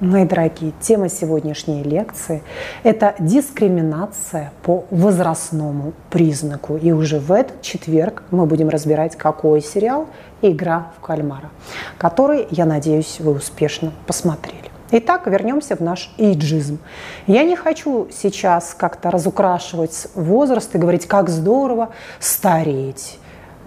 Мои дорогие, тема сегодняшней лекции – это дискриминация по возрастному признаку. И уже в этот четверг мы будем разбирать, какой сериал «Игра в кальмара», который, я надеюсь, вы успешно посмотрели. Итак, вернемся в наш эйджизм. Я не хочу сейчас как-то разукрашивать возраст и говорить, как здорово стареть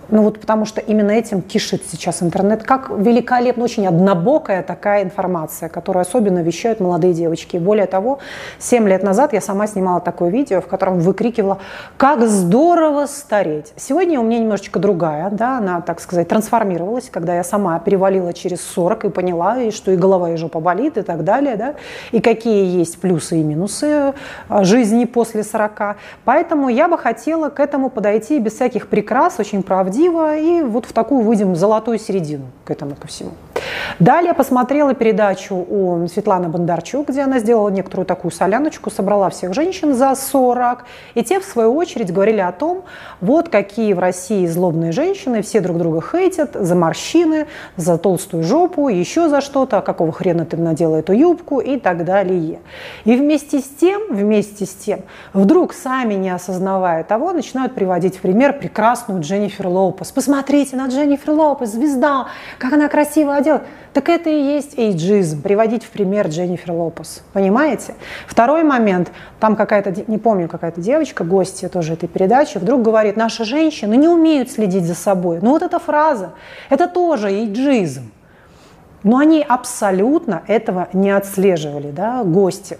ну вот потому что именно этим кишит сейчас интернет. Как великолепно, очень однобокая такая информация, которую особенно вещают молодые девочки. Более того, 7 лет назад я сама снимала такое видео, в котором выкрикивала «Как здорово стареть!». Сегодня у меня немножечко другая, да, она, так сказать, трансформировалась, когда я сама перевалила через 40 и поняла, и что и голова, и жопа болит, и так далее, да, и какие есть плюсы и минусы а, жизни после 40. Поэтому я бы хотела к этому подойти без всяких прикрас, очень правдиво, правдиво, и вот в такую выйдем золотую середину к этому ко всему. Далее посмотрела передачу у Светланы Бондарчук, где она сделала некоторую такую соляночку, собрала всех женщин за 40, и те, в свою очередь, говорили о том, вот какие в России злобные женщины, все друг друга хейтят за морщины, за толстую жопу, еще за что-то, а какого хрена ты надела эту юбку и так далее. И вместе с тем, вместе с тем, вдруг сами не осознавая того, начинают приводить в пример прекрасную Дженнифер Лопес. Посмотрите на Дженнифер Лопес, звезда, как она красиво одета. Так это и есть эйджизм, приводить в пример Дженнифер Лопес. Понимаете? Второй момент, там какая-то, не помню, какая-то девочка, гостья тоже этой передачи, вдруг говорит, наши женщины не умеют следить за собой. Ну вот эта фраза, это тоже эйджизм. Но они абсолютно этого не отслеживали, да, гости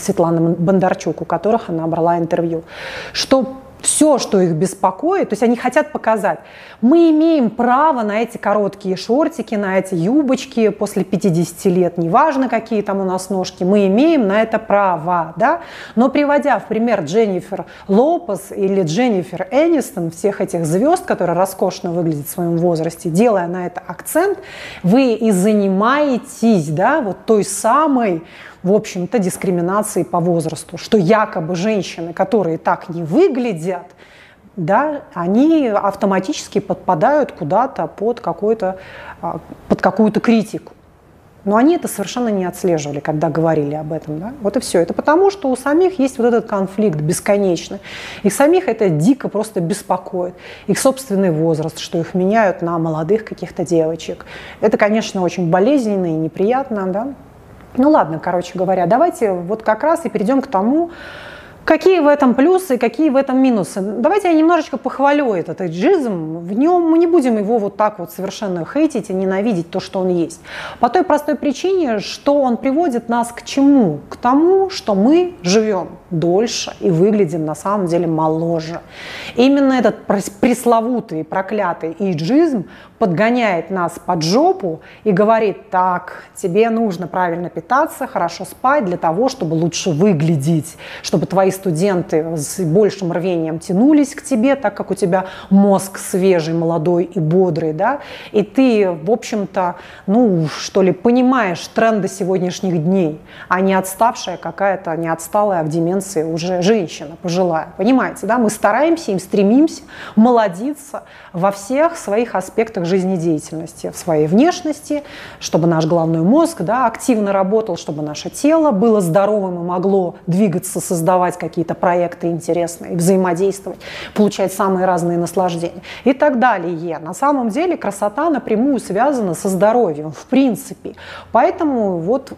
Светланы Бондарчук, у которых она брала интервью, что все, что их беспокоит, то есть они хотят показать, мы имеем право на эти короткие шортики, на эти юбочки после 50 лет, неважно, какие там у нас ножки, мы имеем на это право, да? Но приводя в пример Дженнифер Лопес или Дженнифер Энистон, всех этих звезд, которые роскошно выглядят в своем возрасте, делая на это акцент, вы и занимаетесь, да, вот той самой в общем-то, дискриминации по возрасту, что якобы женщины, которые так не выглядят, да, они автоматически подпадают куда-то под, какой-то, а, под какую-то критику. Но они это совершенно не отслеживали, когда говорили об этом. Да? Вот и все. Это потому, что у самих есть вот этот конфликт бесконечный. Их самих это дико просто беспокоит. Их собственный возраст, что их меняют на молодых каких-то девочек. Это, конечно, очень болезненно и неприятно. Да? Ну ладно, короче говоря, давайте вот как раз и перейдем к тому, Какие в этом плюсы, какие в этом минусы? Давайте я немножечко похвалю этот эйджизм. В нем мы не будем его вот так вот совершенно хейтить и ненавидеть то, что он есть. По той простой причине, что он приводит нас к чему? К тому, что мы живем дольше и выглядим на самом деле моложе. именно этот пресловутый, проклятый эйджизм подгоняет нас под жопу и говорит, так, тебе нужно правильно питаться, хорошо спать для того, чтобы лучше выглядеть, чтобы твои студенты с большим рвением тянулись к тебе, так как у тебя мозг свежий, молодой и бодрый, да, и ты, в общем-то, ну, что ли, понимаешь тренды сегодняшних дней, а не отставшая какая-то, не отсталая в деменции уже женщина пожилая, понимаете, да, мы стараемся, им стремимся молодиться во всех своих аспектах жизнедеятельности, в своей внешности, чтобы наш головной мозг да, активно работал, чтобы наше тело было здоровым и могло двигаться, создавать какие-то проекты интересные, взаимодействовать, получать самые разные наслаждения и так далее. На самом деле красота напрямую связана со здоровьем, в принципе. Поэтому вот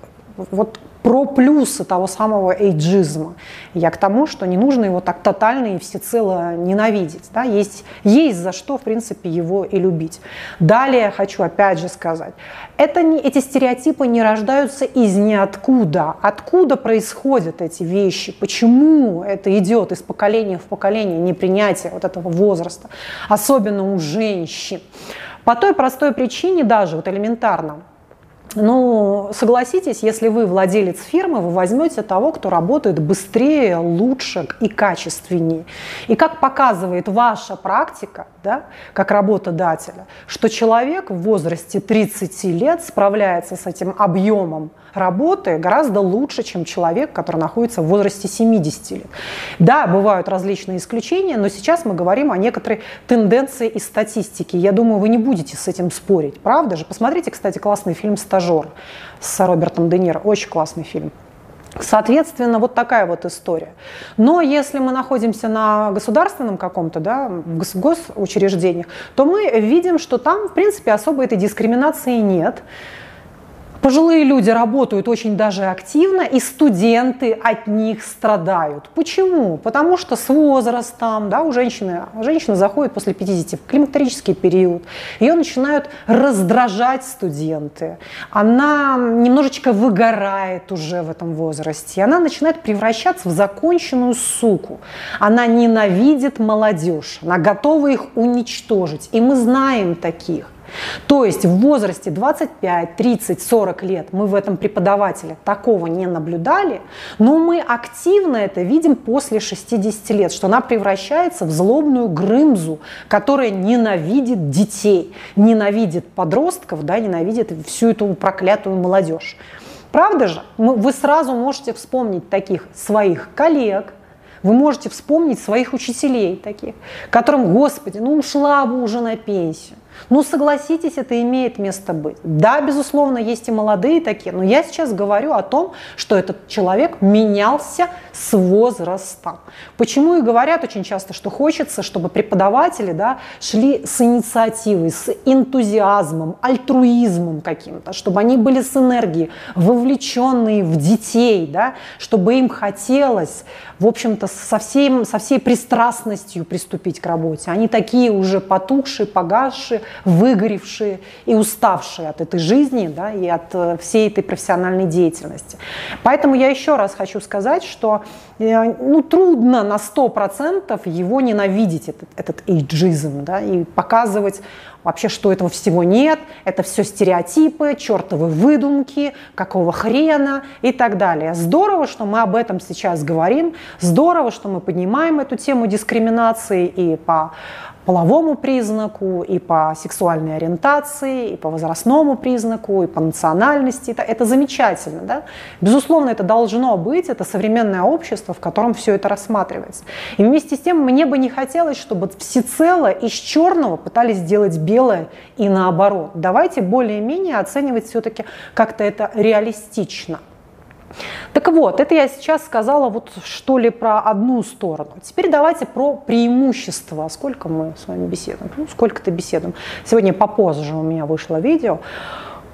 вот про плюсы того самого эйджизма. Я к тому, что не нужно его так тотально и всецело ненавидеть. Да? Есть, есть за что, в принципе, его и любить. Далее хочу опять же сказать, это не, эти стереотипы не рождаются из ниоткуда. Откуда происходят эти вещи? Почему это идет из поколения в поколение, непринятие вот этого возраста, особенно у женщин? По той простой причине даже, вот элементарно, ну, согласитесь, если вы владелец фирмы, вы возьмете того, кто работает быстрее, лучше и качественнее. И как показывает ваша практика, да, как работодателя, что человек в возрасте 30 лет справляется с этим объемом работы гораздо лучше, чем человек, который находится в возрасте 70 лет. Да, бывают различные исключения, но сейчас мы говорим о некоторой тенденции и статистике. Я думаю, вы не будете с этим спорить, правда же? Посмотрите, кстати, классный фильм «Старый «Стажер» с Робертом Де Ниро. Очень классный фильм. Соответственно, вот такая вот история. Но если мы находимся на государственном каком-то, да, госучреждениях, то мы видим, что там, в принципе, особо этой дискриминации нет. Пожилые люди работают очень даже активно, и студенты от них страдают. Почему? Потому что с возрастом, да, у женщины, женщина заходит после 50 в климактерический период, ее начинают раздражать студенты, она немножечко выгорает уже в этом возрасте, она начинает превращаться в законченную суку, она ненавидит молодежь, она готова их уничтожить, и мы знаем таких. То есть в возрасте 25, 30, 40 лет мы в этом преподавателе такого не наблюдали, но мы активно это видим после 60 лет, что она превращается в злобную грымзу, которая ненавидит детей, ненавидит подростков, да, ненавидит всю эту проклятую молодежь. Правда же? Вы сразу можете вспомнить таких своих коллег, вы можете вспомнить своих учителей таких, которым, Господи, ну ушла бы уже на пенсию. Ну, согласитесь, это имеет место быть. Да, безусловно, есть и молодые такие, но я сейчас говорю о том, что этот человек менялся с возрастом. Почему и говорят очень часто, что хочется, чтобы преподаватели да, шли с инициативой, с энтузиазмом, альтруизмом каким-то, чтобы они были с энергией, вовлеченные в детей, да, чтобы им хотелось, в общем-то, со, всем, со всей пристрастностью приступить к работе. Они такие уже потухшие, погасшие, выгоревшие и уставшие от этой жизни да, и от э, всей этой профессиональной деятельности. Поэтому я еще раз хочу сказать, что э, ну, трудно на 100% его ненавидеть, этот, этот эйджизм, да, и показывать вообще, что этого всего нет, это все стереотипы, чертовы выдумки, какого хрена и так далее. Здорово, что мы об этом сейчас говорим, здорово, что мы поднимаем эту тему дискриминации и по половому признаку, и по сексуальной ориентации, и по возрастному признаку, и по национальности. Это, это замечательно. Да? Безусловно, это должно быть, это современное общество, в котором все это рассматривается. И вместе с тем мне бы не хотелось, чтобы всецело из черного пытались сделать белое и наоборот. Давайте более-менее оценивать все-таки как-то это реалистично. Так вот, это я сейчас сказала вот что ли про одну сторону. Теперь давайте про преимущества. Сколько мы с вами беседуем? Ну, сколько-то беседуем. Сегодня попозже у меня вышло видео.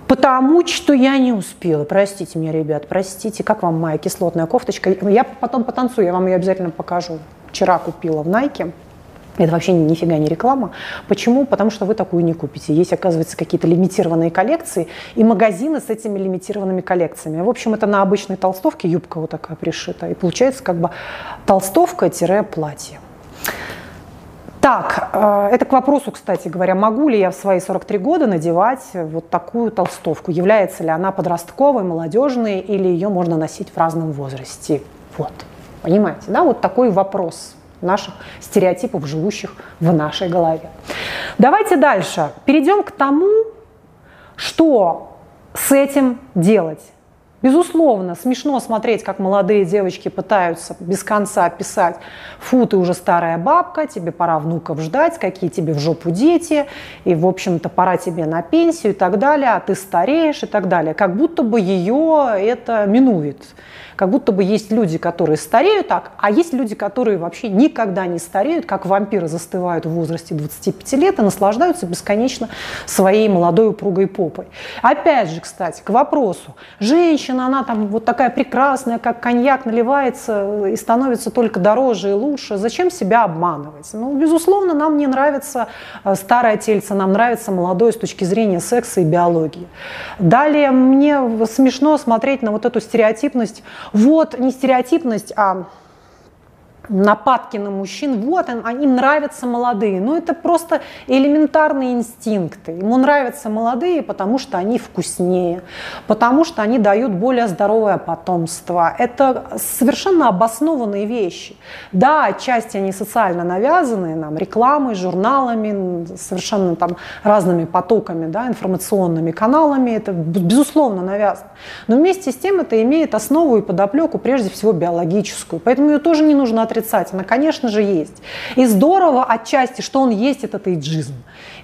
Потому что я не успела. Простите меня, ребят, простите. Как вам моя кислотная кофточка? Я потом потанцую, я вам ее обязательно покажу. Вчера купила в Nike. Это вообще нифига не реклама. Почему? Потому что вы такую не купите. Есть, оказывается, какие-то лимитированные коллекции и магазины с этими лимитированными коллекциями. В общем, это на обычной толстовке юбка вот такая пришита. И получается как бы толстовка-платье. Так, э, это к вопросу, кстати говоря, могу ли я в свои 43 года надевать вот такую толстовку? Является ли она подростковой, молодежной или ее можно носить в разном возрасте? Вот, понимаете, да, вот такой вопрос наших стереотипов, живущих в нашей голове. Давайте дальше. Перейдем к тому, что с этим делать. Безусловно, смешно смотреть, как молодые девочки пытаются без конца писать «Фу, ты уже старая бабка, тебе пора внуков ждать, какие тебе в жопу дети, и, в общем-то, пора тебе на пенсию и так далее, а ты стареешь и так далее». Как будто бы ее это минует. Как будто бы есть люди, которые стареют так, а есть люди, которые вообще никогда не стареют, как вампиры застывают в возрасте 25 лет и наслаждаются бесконечно своей молодой упругой попой. Опять же, кстати, к вопросу. Женщина, она там вот такая прекрасная, как коньяк наливается и становится только дороже и лучше. Зачем себя обманывать? Ну, безусловно, нам не нравится э, старое тельце, нам нравится молодое с точки зрения секса и биологии. Далее мне смешно смотреть на вот эту стереотипность вот не стереотипность, а нападки на мужчин, вот им нравятся молодые. Ну, это просто элементарные инстинкты. Ему нравятся молодые, потому что они вкуснее, потому что они дают более здоровое потомство. Это совершенно обоснованные вещи. Да, отчасти они социально навязанные, нам, рекламой, журналами, совершенно там разными потоками, да, информационными каналами. Это, безусловно, навязано. Но вместе с тем это имеет основу и подоплеку, прежде всего, биологическую. Поэтому ее тоже не нужно отрицать отрицательно? Конечно же, есть. И здорово отчасти, что он есть этот эйджизм.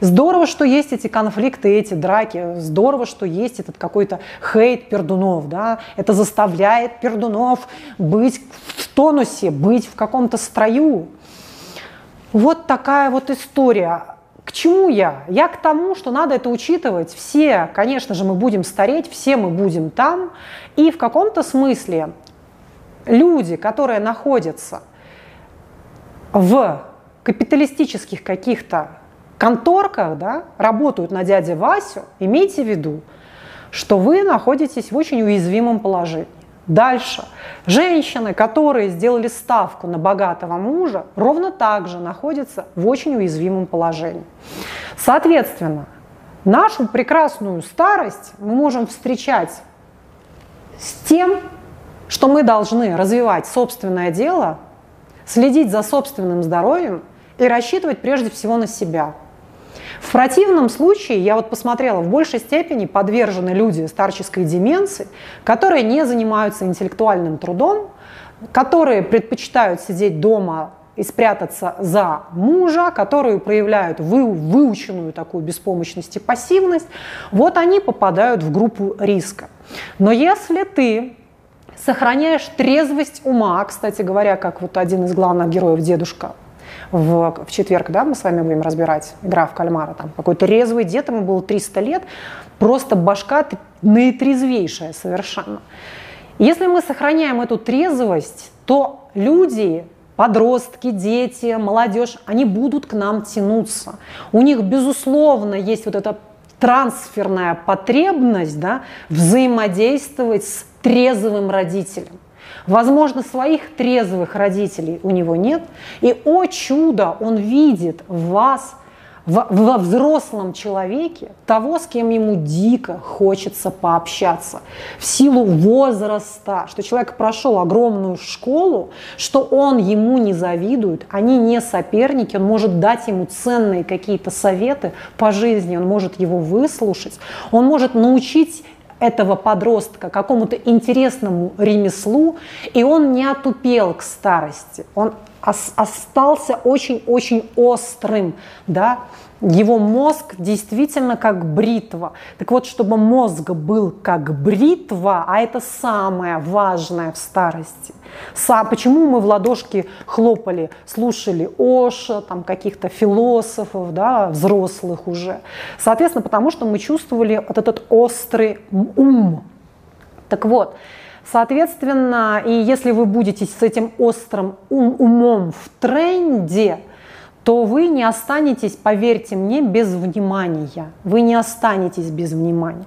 Здорово, что есть эти конфликты, эти драки. Здорово, что есть этот какой-то хейт пердунов. Да? Это заставляет пердунов быть в тонусе, быть в каком-то строю. Вот такая вот история. К чему я? Я к тому, что надо это учитывать. Все, конечно же, мы будем стареть, все мы будем там. И в каком-то смысле люди, которые находятся в капиталистических каких-то конторках, да, работают на дядя Васю, имейте в виду, что вы находитесь в очень уязвимом положении. Дальше. Женщины, которые сделали ставку на богатого мужа, ровно так же находятся в очень уязвимом положении. Соответственно, нашу прекрасную старость мы можем встречать с тем, что мы должны развивать собственное дело, следить за собственным здоровьем и рассчитывать прежде всего на себя – в противном случае, я вот посмотрела, в большей степени подвержены люди старческой деменции, которые не занимаются интеллектуальным трудом, которые предпочитают сидеть дома и спрятаться за мужа, которые проявляют вы, выученную такую беспомощность и пассивность, вот они попадают в группу риска. Но если ты сохраняешь трезвость ума, кстати говоря, как вот один из главных героев дедушка в, в четверг, да, мы с вами будем разбирать игра в кальмара, там какой-то резвый дед, ему было 300 лет, просто башка наитрезвейшая совершенно. Если мы сохраняем эту трезвость, то люди, подростки, дети, молодежь, они будут к нам тянуться. У них, безусловно, есть вот эта трансферная потребность да, взаимодействовать с трезвым родителем. Возможно, своих трезвых родителей у него нет. И, о чудо, он видит вас, во взрослом человеке, того, с кем ему дико хочется пообщаться. В силу возраста, что человек прошел огромную школу, что он ему не завидует, они не соперники, он может дать ему ценные какие-то советы по жизни, он может его выслушать, он может научить этого подростка какому-то интересному ремеслу, и он не отупел к старости, он остался очень-очень острым, да, его мозг действительно как бритва. Так вот, чтобы мозг был как бритва, а это самое важное в старости. Са, почему мы в ладошки хлопали, слушали Оша, там каких-то философов, да, взрослых уже? Соответственно, потому что мы чувствовали вот этот острый ум. Так вот, Соответственно, и если вы будете с этим острым ум, умом в тренде, то вы не останетесь, поверьте мне, без внимания. Вы не останетесь без внимания.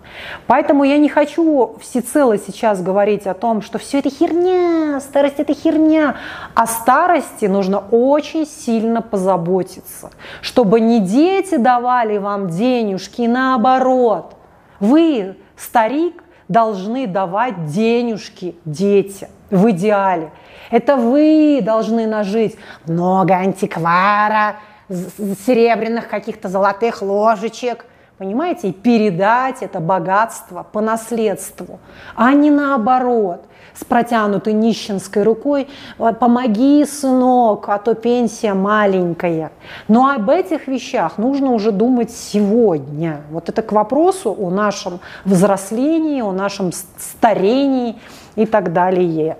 Поэтому я не хочу всецело сейчас говорить о том, что все это херня, старость это херня. О старости нужно очень сильно позаботиться, чтобы не дети давали вам денежки, наоборот. Вы, старик, должны давать денежки детям в идеале. Это вы должны нажить много антиквара, серебряных каких-то золотых ложечек, понимаете, и передать это богатство по наследству, а не наоборот с протянутой нищенской рукой, помоги, сынок, а то пенсия маленькая. Но об этих вещах нужно уже думать сегодня. Вот это к вопросу о нашем взрослении, о нашем старении и так далее.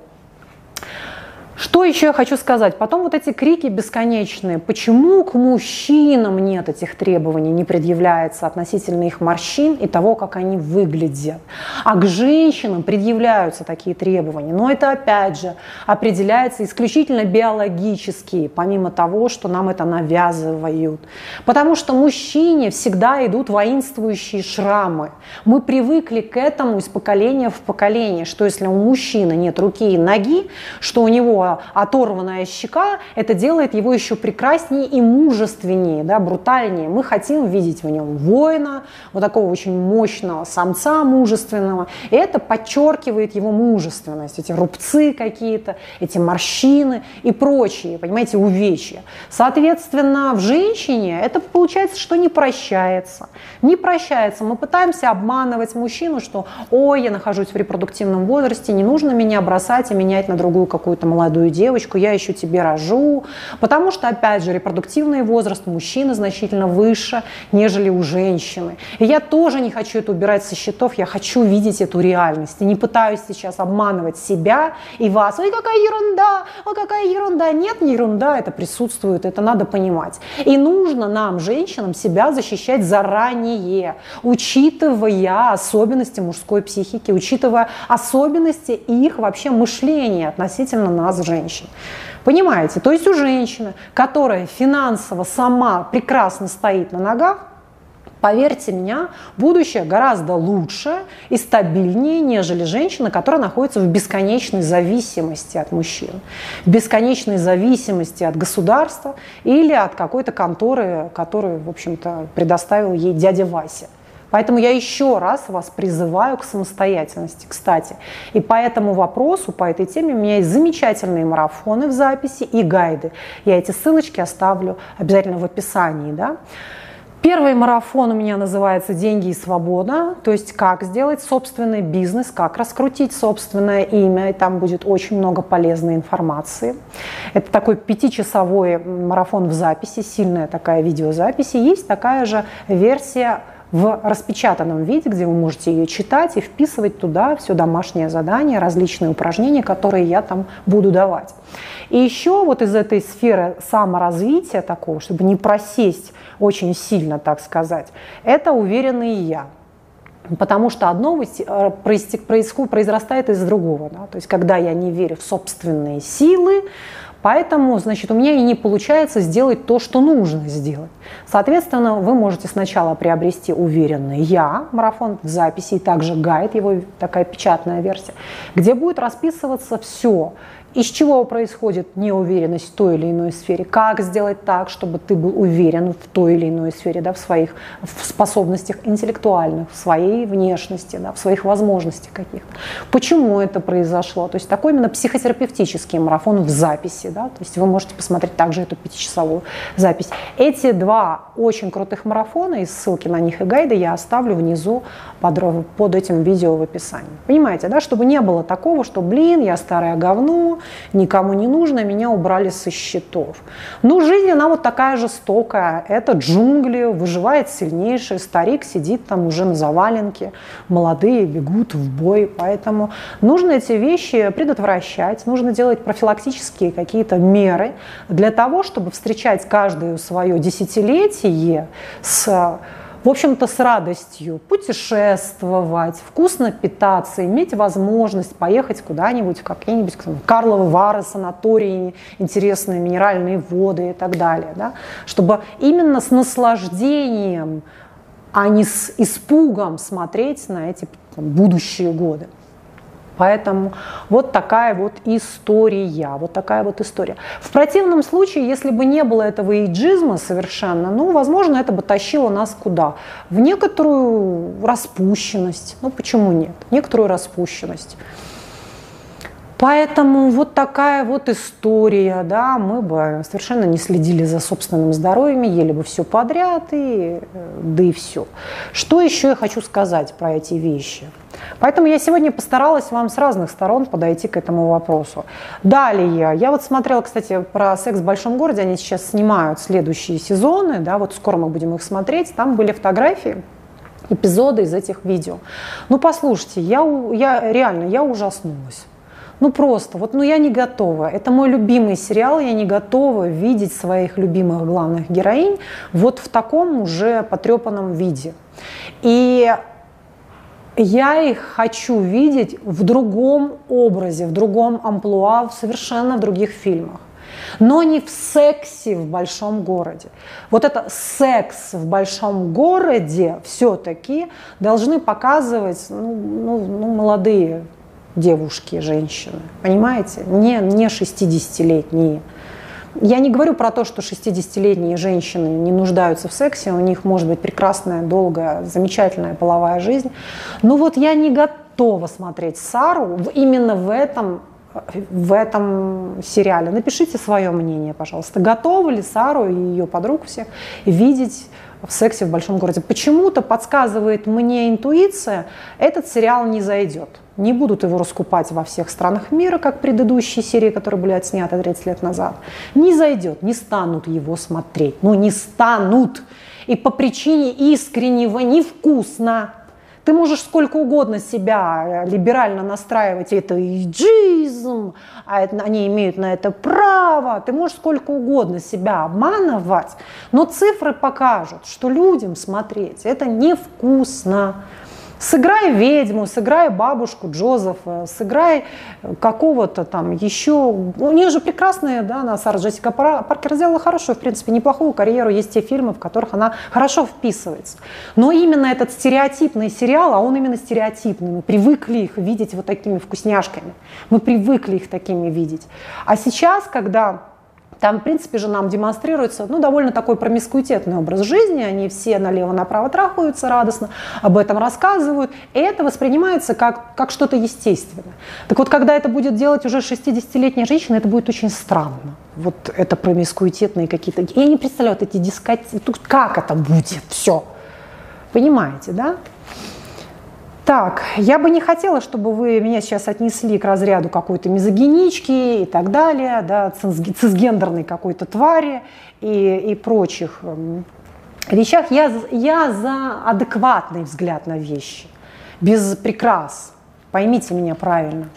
Что еще я хочу сказать? Потом вот эти крики бесконечные. Почему к мужчинам нет этих требований, не предъявляется относительно их морщин и того, как они выглядят? А к женщинам предъявляются такие требования. Но это опять же определяется исключительно биологически, помимо того, что нам это навязывают. Потому что мужчине всегда идут воинствующие шрамы. Мы привыкли к этому из поколения в поколение, что если у мужчины нет руки и ноги, что у него оторванная щека, это делает его еще прекраснее и мужественнее, да, брутальнее. Мы хотим видеть в нем воина, вот такого очень мощного самца мужественного. И это подчеркивает его мужественность, эти рубцы какие-то, эти морщины и прочие, понимаете, увечья. Соответственно, в женщине это получается, что не прощается. Не прощается. Мы пытаемся обманывать мужчину, что, ой, я нахожусь в репродуктивном возрасте, не нужно меня бросать и менять на другую какую-то молодую молодую девочку, я еще тебе рожу. Потому что, опять же, репродуктивный возраст мужчины значительно выше, нежели у женщины. И я тоже не хочу это убирать со счетов, я хочу видеть эту реальность. И не пытаюсь сейчас обманывать себя и вас. Ой, какая ерунда, ой, какая ерунда. Нет, не ерунда, это присутствует, это надо понимать. И нужно нам, женщинам, себя защищать заранее, учитывая особенности мужской психики, учитывая особенности их вообще мышления относительно нас, женщин. Понимаете? То есть у женщины, которая финансово сама прекрасно стоит на ногах, Поверьте меня, будущее гораздо лучше и стабильнее, нежели женщина, которая находится в бесконечной зависимости от мужчин, в бесконечной зависимости от государства или от какой-то конторы, которую, в общем-то, предоставил ей дядя Вася. Поэтому я еще раз вас призываю к самостоятельности, кстати. И по этому вопросу, по этой теме у меня есть замечательные марафоны в записи и гайды. Я эти ссылочки оставлю обязательно в описании. Да? Первый марафон у меня называется «Деньги и свобода», то есть как сделать собственный бизнес, как раскрутить собственное имя, и там будет очень много полезной информации. Это такой пятичасовой марафон в записи, сильная такая видеозапись, и есть такая же версия в распечатанном виде, где вы можете ее читать и вписывать туда все домашнее задание, различные упражнения, которые я там буду давать. И еще вот из этой сферы саморазвития такого, чтобы не просесть очень сильно, так сказать, это уверенный я. Потому что одно э, произрастает из другого. Да? То есть, когда я не верю в собственные силы, Поэтому, значит, у меня и не получается сделать то, что нужно сделать. Соответственно, вы можете сначала приобрести уверенный «Я» марафон в записи, и также гайд, его такая печатная версия, где будет расписываться все, из чего происходит неуверенность в той или иной сфере, как сделать так, чтобы ты был уверен в той или иной сфере, да, в своих в способностях интеллектуальных, в своей внешности, да, в своих возможностях каких-то. Почему это произошло? То есть такой именно психотерапевтический марафон в записи. Да, то есть вы можете посмотреть также эту пятичасовую запись. Эти два очень крутых марафона, и ссылки на них и гайды я оставлю внизу под, под этим видео в описании. Понимаете, да, чтобы не было такого, что, блин, я старое говно, никому не нужно, меня убрали со счетов. Ну, жизнь, она вот такая жестокая. Это джунгли, выживает сильнейший, старик сидит там уже на заваленке, молодые бегут в бой. Поэтому нужно эти вещи предотвращать, нужно делать профилактические какие-то меры для того, чтобы встречать каждое свое десятилетие с в общем-то, с радостью путешествовать, вкусно питаться, иметь возможность поехать куда-нибудь, в какие-нибудь Карловы Вары, санатории, интересные минеральные воды и так далее. Да? Чтобы именно с наслаждением, а не с испугом смотреть на эти там, будущие годы. Поэтому вот такая вот история, вот такая вот история. В противном случае, если бы не было этого иджизма совершенно, ну, возможно, это бы тащило нас куда? В некоторую распущенность. Ну, почему нет? Некоторую распущенность. Поэтому вот такая вот история, да, мы бы совершенно не следили за собственным здоровьем, ели бы все подряд, и, э, да и все. Что еще я хочу сказать про эти вещи? Поэтому я сегодня постаралась вам с разных сторон подойти к этому вопросу. Далее, я вот смотрела, кстати, про секс в большом городе, они сейчас снимают следующие сезоны, да, вот скоро мы будем их смотреть, там были фотографии, эпизоды из этих видео. Ну, послушайте, я, я реально, я ужаснулась. Ну просто, вот, ну я не готова. Это мой любимый сериал, я не готова видеть своих любимых главных героинь вот в таком уже потрепанном виде. И я их хочу видеть в другом образе, в другом амплуа, совершенно в других фильмах. Но не в сексе в большом городе. Вот это секс в большом городе все-таки должны показывать ну, ну, ну, молодые девушки, женщины. Понимаете? Не, не 60-летние. Я не говорю про то, что 60-летние женщины не нуждаются в сексе, у них может быть прекрасная, долгая, замечательная половая жизнь. Но вот я не готова смотреть Сару именно в этом в этом сериале. Напишите свое мнение, пожалуйста. Готовы ли Сару и ее подруг всех видеть в сексе в большом городе. Почему-то подсказывает мне интуиция, этот сериал не зайдет. Не будут его раскупать во всех странах мира, как предыдущие серии, которые были отсняты 30 лет назад. Не зайдет, не станут его смотреть. Ну, не станут. И по причине искреннего невкусно. Ты можешь сколько угодно себя э, либерально настраивать, это иджизм, а это, они имеют на это право, ты можешь сколько угодно себя обманывать, но цифры покажут, что людям смотреть это невкусно. Сыграй ведьму, сыграй бабушку Джозефа, сыграй какого-то там еще... У нее же прекрасная, да, она, Сара Джессика Паркер сделала хорошую, в принципе, неплохую карьеру. Есть те фильмы, в которых она хорошо вписывается. Но именно этот стереотипный сериал, а он именно стереотипный, мы привыкли их видеть вот такими вкусняшками. Мы привыкли их такими видеть. А сейчас, когда там, в принципе же, нам демонстрируется ну, довольно такой промискуитетный образ жизни. Они все налево-направо трахаются радостно, об этом рассказывают. И это воспринимается как, как что-то естественное. Так вот, когда это будет делать уже 60-летняя женщина, это будет очень странно. Вот это промискуитетные какие-то... Я не представляю, вот эти дискотеки, как это будет все. Понимаете, да? Так, я бы не хотела, чтобы вы меня сейчас отнесли к разряду какой-то мизогинички и так далее, да, цисгендерной какой-то твари и, и прочих эм, вещах. Я, я за адекватный взгляд на вещи, без прикрас. Поймите меня правильно.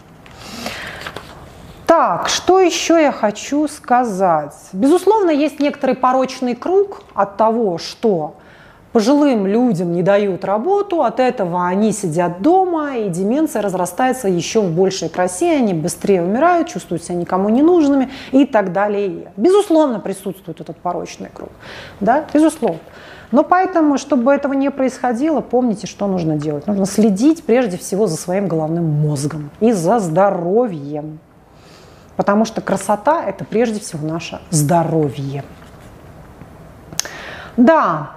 Так, что еще я хочу сказать? Безусловно, есть некоторый порочный круг от того, что Пожилым людям не дают работу, от этого они сидят дома, и деменция разрастается еще в большей красе, они быстрее умирают, чувствуют себя никому не нужными и так далее. Безусловно, присутствует этот порочный круг. Да? Безусловно. Но поэтому, чтобы этого не происходило, помните, что нужно делать. Нужно следить прежде всего за своим головным мозгом и за здоровьем. Потому что красота – это прежде всего наше здоровье. Да,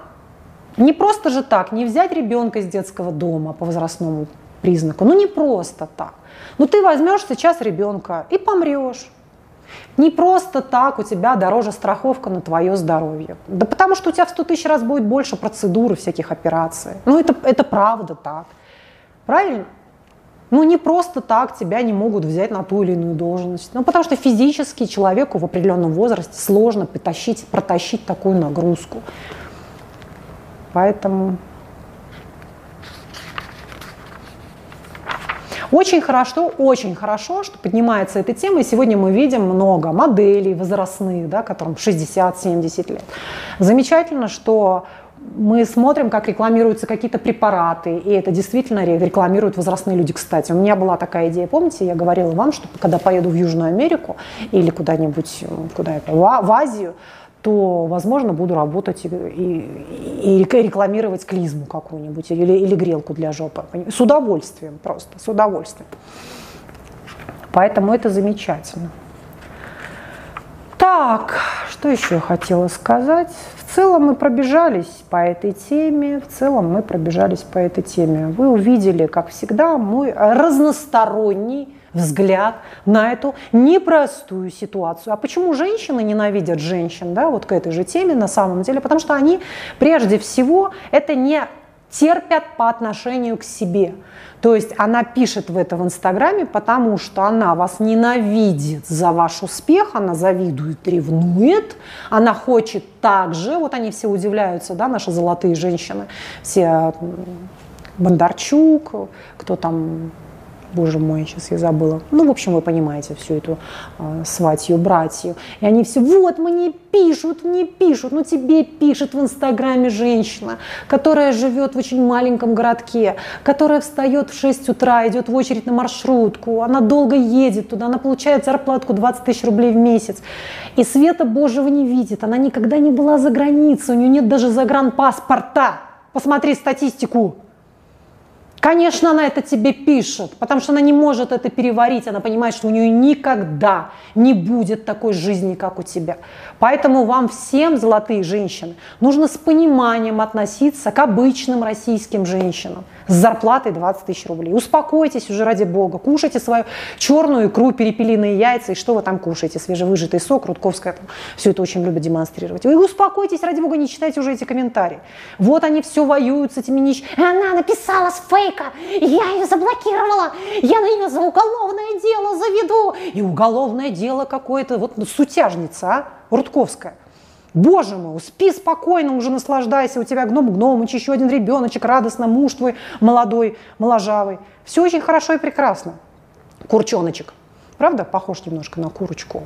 не просто же так, не взять ребенка из детского дома по возрастному признаку. Ну не просто так. Ну ты возьмешь сейчас ребенка и помрешь. Не просто так у тебя дороже страховка на твое здоровье. Да потому что у тебя в 100 тысяч раз будет больше процедур и всяких операций. Ну это, это правда так. Правильно? Ну не просто так тебя не могут взять на ту или иную должность. Ну потому что физически человеку в определенном возрасте сложно потащить, протащить такую нагрузку. Поэтому Очень хорошо, очень хорошо, что поднимается эта тема, и сегодня мы видим много моделей возрастных, да, которым 60-70 лет. Замечательно, что мы смотрим, как рекламируются какие-то препараты, и это действительно рекламируют возрастные люди. Кстати, у меня была такая идея, помните, я говорила вам, что когда поеду в Южную Америку или куда-нибудь, куда это, в Азию, то, возможно, буду работать и, и, и рекламировать клизму какую-нибудь или, или грелку для жопы. С удовольствием просто, с удовольствием. Поэтому это замечательно. Так, что еще я хотела сказать? В целом мы пробежались по этой теме, в целом мы пробежались по этой теме. Вы увидели, как всегда, мой разносторонний взгляд на эту непростую ситуацию. А почему женщины ненавидят женщин, да, вот к этой же теме на самом деле? Потому что они прежде всего это не терпят по отношению к себе. То есть она пишет в это в Инстаграме, потому что она вас ненавидит за ваш успех, она завидует, ревнует, она хочет так же, вот они все удивляются, да, наши золотые женщины, все Бондарчук, кто там боже мой, сейчас я забыла. Ну, в общем, вы понимаете всю эту э, сватью, братью. И они все, вот, мне пишут, мне пишут, ну тебе пишет в Инстаграме женщина, которая живет в очень маленьком городке, которая встает в 6 утра, идет в очередь на маршрутку, она долго едет туда, она получает зарплатку 20 тысяч рублей в месяц. И света Божьего не видит, она никогда не была за границей, у нее нет даже загранпаспорта. Посмотри статистику. Конечно, она это тебе пишет, потому что она не может это переварить. Она понимает, что у нее никогда не будет такой жизни, как у тебя. Поэтому вам всем, золотые женщины, нужно с пониманием относиться к обычным российским женщинам с зарплатой 20 тысяч рублей. Успокойтесь уже ради бога, кушайте свою черную икру, перепелиные яйца, и что вы там кушаете, свежевыжатый сок, Рудковская там все это очень любит демонстрировать. Вы успокойтесь, ради бога, не читайте уже эти комментарии. Вот они все воюют с этими нищими. Она написала с фейка, я ее заблокировала, я на нее за уголовное дело заведу. И уголовное дело какое-то, вот ну, сутяжница, а, Рудковская. Боже мой, спи спокойно, уже наслаждайся, у тебя гном гномыч, еще один ребеночек, радостно, муж твой молодой, моложавый. Все очень хорошо и прекрасно. Курчоночек. Правда, похож немножко на курочку.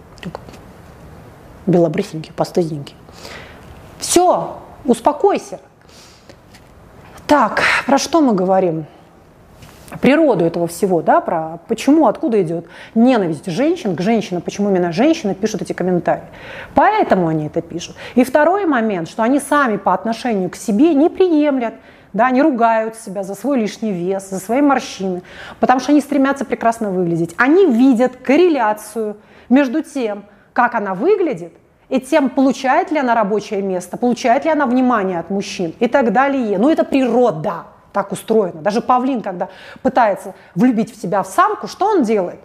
Белобрысенький, постыдненький. Все, успокойся. Так, про что мы говорим? Природу этого всего, да, про почему, откуда идет ненависть женщин к женщинам, почему именно женщины пишут эти комментарии. Поэтому они это пишут. И второй момент, что они сами по отношению к себе не приемлят, да, они ругают себя за свой лишний вес, за свои морщины, потому что они стремятся прекрасно выглядеть. Они видят корреляцию между тем, как она выглядит, и тем, получает ли она рабочее место, получает ли она внимание от мужчин и так далее. Ну, это природа так устроено. Даже павлин, когда пытается влюбить в себя в самку, что он делает?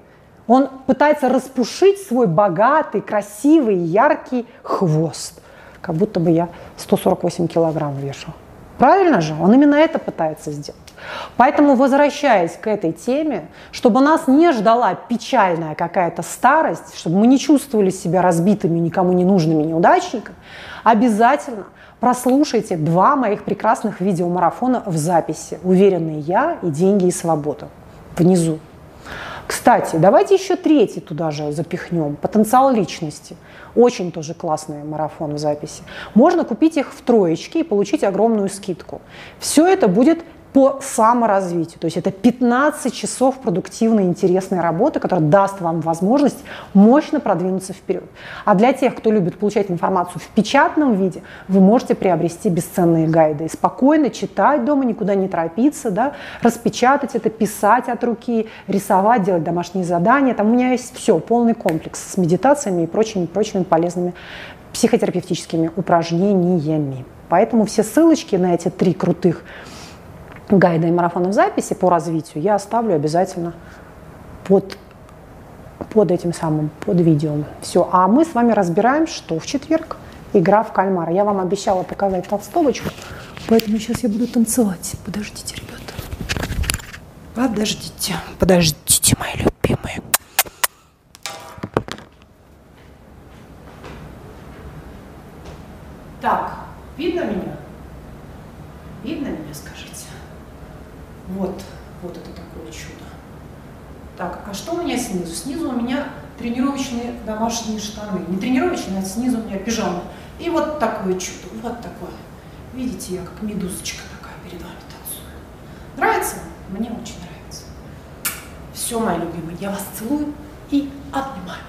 Он пытается распушить свой богатый, красивый, яркий хвост. Как будто бы я 148 килограмм вешу. Правильно же? Он именно это пытается сделать. Поэтому, возвращаясь к этой теме, чтобы нас не ждала печальная какая-то старость, чтобы мы не чувствовали себя разбитыми, никому не нужными неудачниками, обязательно – Прослушайте два моих прекрасных видеомарафона в записи «Уверенный я» и «Деньги и свобода» внизу. Кстати, давайте еще третий туда же запихнем. Потенциал личности. Очень тоже классный марафон в записи. Можно купить их в троечке и получить огромную скидку. Все это будет по саморазвитию. То есть это 15 часов продуктивной, интересной работы, которая даст вам возможность мощно продвинуться вперед. А для тех, кто любит получать информацию в печатном виде, вы можете приобрести бесценные гайды и спокойно читать дома, никуда не торопиться, да, распечатать это, писать от руки, рисовать, делать домашние задания. Там у меня есть все, полный комплекс с медитациями и прочими, прочими полезными психотерапевтическими упражнениями. Поэтому все ссылочки на эти три крутых гайда и марафонов записи по развитию я оставлю обязательно под, под этим самым, под видео. Все. А мы с вами разбираем, что в четверг игра в кальмара. Я вам обещала показать толстовочку, поэтому сейчас я буду танцевать. Подождите, ребята. Подождите, подождите, мои любимые. Так, видно меня? Видно меня, скажите? Вот, вот это такое чудо. Так, а что у меня снизу? Снизу у меня тренировочные домашние штаны. Не тренировочные, а снизу у меня пижама. И вот такое чудо, вот такое. Видите, я как медузочка такая перед вами танцую. Нравится? Мне очень нравится. Все, мои любимые, я вас целую и обнимаю.